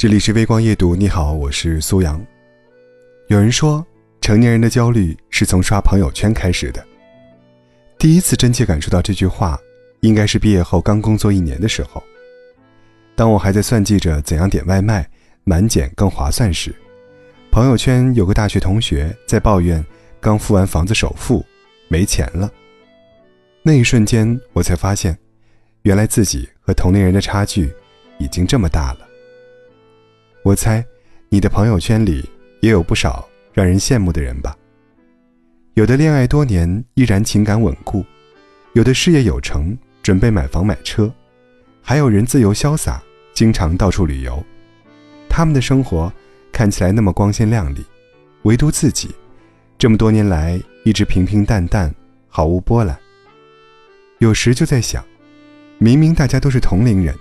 这里是微光夜读，你好，我是苏阳。有人说，成年人的焦虑是从刷朋友圈开始的。第一次真切感受到这句话，应该是毕业后刚工作一年的时候。当我还在算计着怎样点外卖满减更划算时，朋友圈有个大学同学在抱怨刚付完房子首付，没钱了。那一瞬间，我才发现，原来自己和同龄人的差距已经这么大了。我猜，你的朋友圈里也有不少让人羡慕的人吧？有的恋爱多年依然情感稳固，有的事业有成准备买房买车，还有人自由潇洒，经常到处旅游。他们的生活看起来那么光鲜亮丽，唯独自己，这么多年来一直平平淡淡，毫无波澜。有时就在想，明明大家都是同龄人，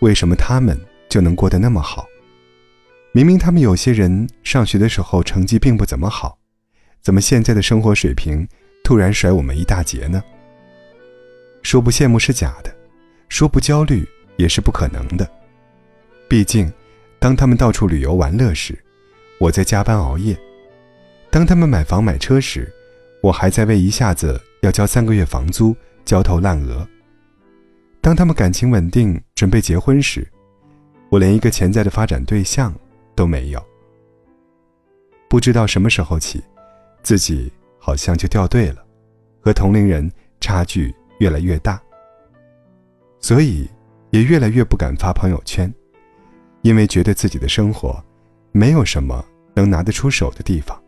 为什么他们就能过得那么好？明明他们有些人上学的时候成绩并不怎么好，怎么现在的生活水平突然甩我们一大截呢？说不羡慕是假的，说不焦虑也是不可能的。毕竟，当他们到处旅游玩乐时，我在加班熬夜；当他们买房买车时，我还在为一下子要交三个月房租。焦头烂额。当他们感情稳定，准备结婚时，我连一个潜在的发展对象都没有。不知道什么时候起，自己好像就掉队了，和同龄人差距越来越大，所以也越来越不敢发朋友圈，因为觉得自己的生活没有什么能拿得出手的地方，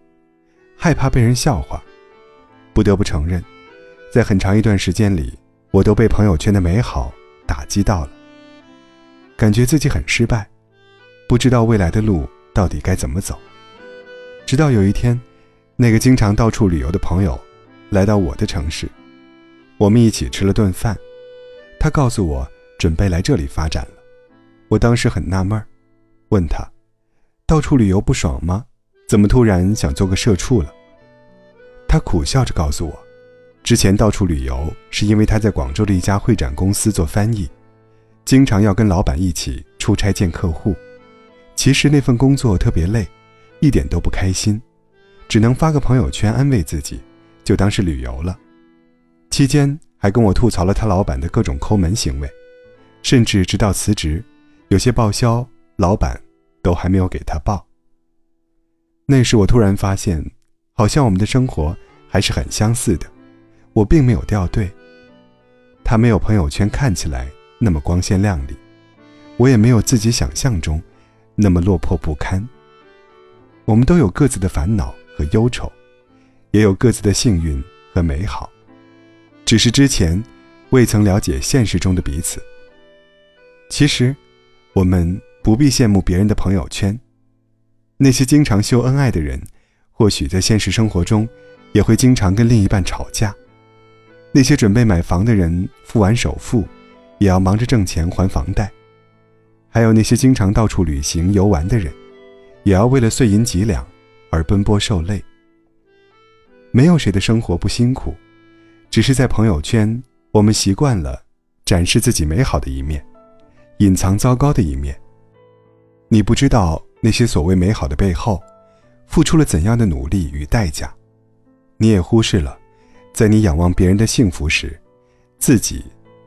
害怕被人笑话。不得不承认。在很长一段时间里，我都被朋友圈的美好打击到了，感觉自己很失败，不知道未来的路到底该怎么走。直到有一天，那个经常到处旅游的朋友来到我的城市，我们一起吃了顿饭，他告诉我准备来这里发展了。我当时很纳闷问他：“到处旅游不爽吗？怎么突然想做个社畜了？”他苦笑着告诉我。之前到处旅游，是因为他在广州的一家会展公司做翻译，经常要跟老板一起出差见客户。其实那份工作特别累，一点都不开心，只能发个朋友圈安慰自己，就当是旅游了。期间还跟我吐槽了他老板的各种抠门行为，甚至直到辞职，有些报销老板都还没有给他报。那时我突然发现，好像我们的生活还是很相似的。我并没有掉队，他没有朋友圈看起来那么光鲜亮丽，我也没有自己想象中那么落魄不堪。我们都有各自的烦恼和忧愁，也有各自的幸运和美好，只是之前未曾了解现实中的彼此。其实，我们不必羡慕别人的朋友圈，那些经常秀恩爱的人，或许在现实生活中也会经常跟另一半吵架。那些准备买房的人，付完首付，也要忙着挣钱还房贷；还有那些经常到处旅行游玩的人，也要为了碎银几两而奔波受累。没有谁的生活不辛苦，只是在朋友圈，我们习惯了展示自己美好的一面，隐藏糟糕的一面。你不知道那些所谓美好的背后，付出了怎样的努力与代价，你也忽视了。在你仰望别人的幸福时，自己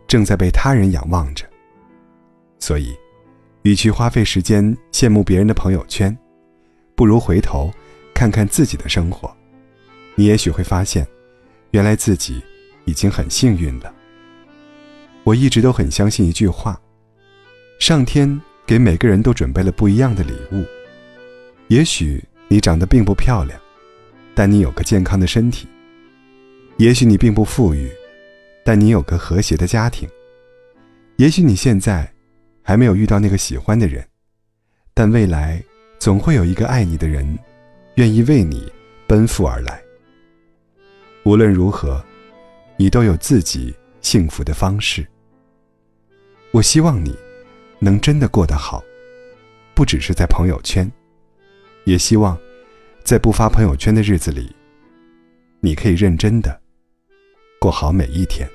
正在被他人仰望着。所以，与其花费时间羡慕别人的朋友圈，不如回头看看自己的生活。你也许会发现，原来自己已经很幸运了。我一直都很相信一句话：上天给每个人都准备了不一样的礼物。也许你长得并不漂亮，但你有个健康的身体。也许你并不富裕，但你有个和谐的家庭。也许你现在还没有遇到那个喜欢的人，但未来总会有一个爱你的人，愿意为你奔赴而来。无论如何，你都有自己幸福的方式。我希望你能真的过得好，不只是在朋友圈，也希望在不发朋友圈的日子里，你可以认真的。过好每一天。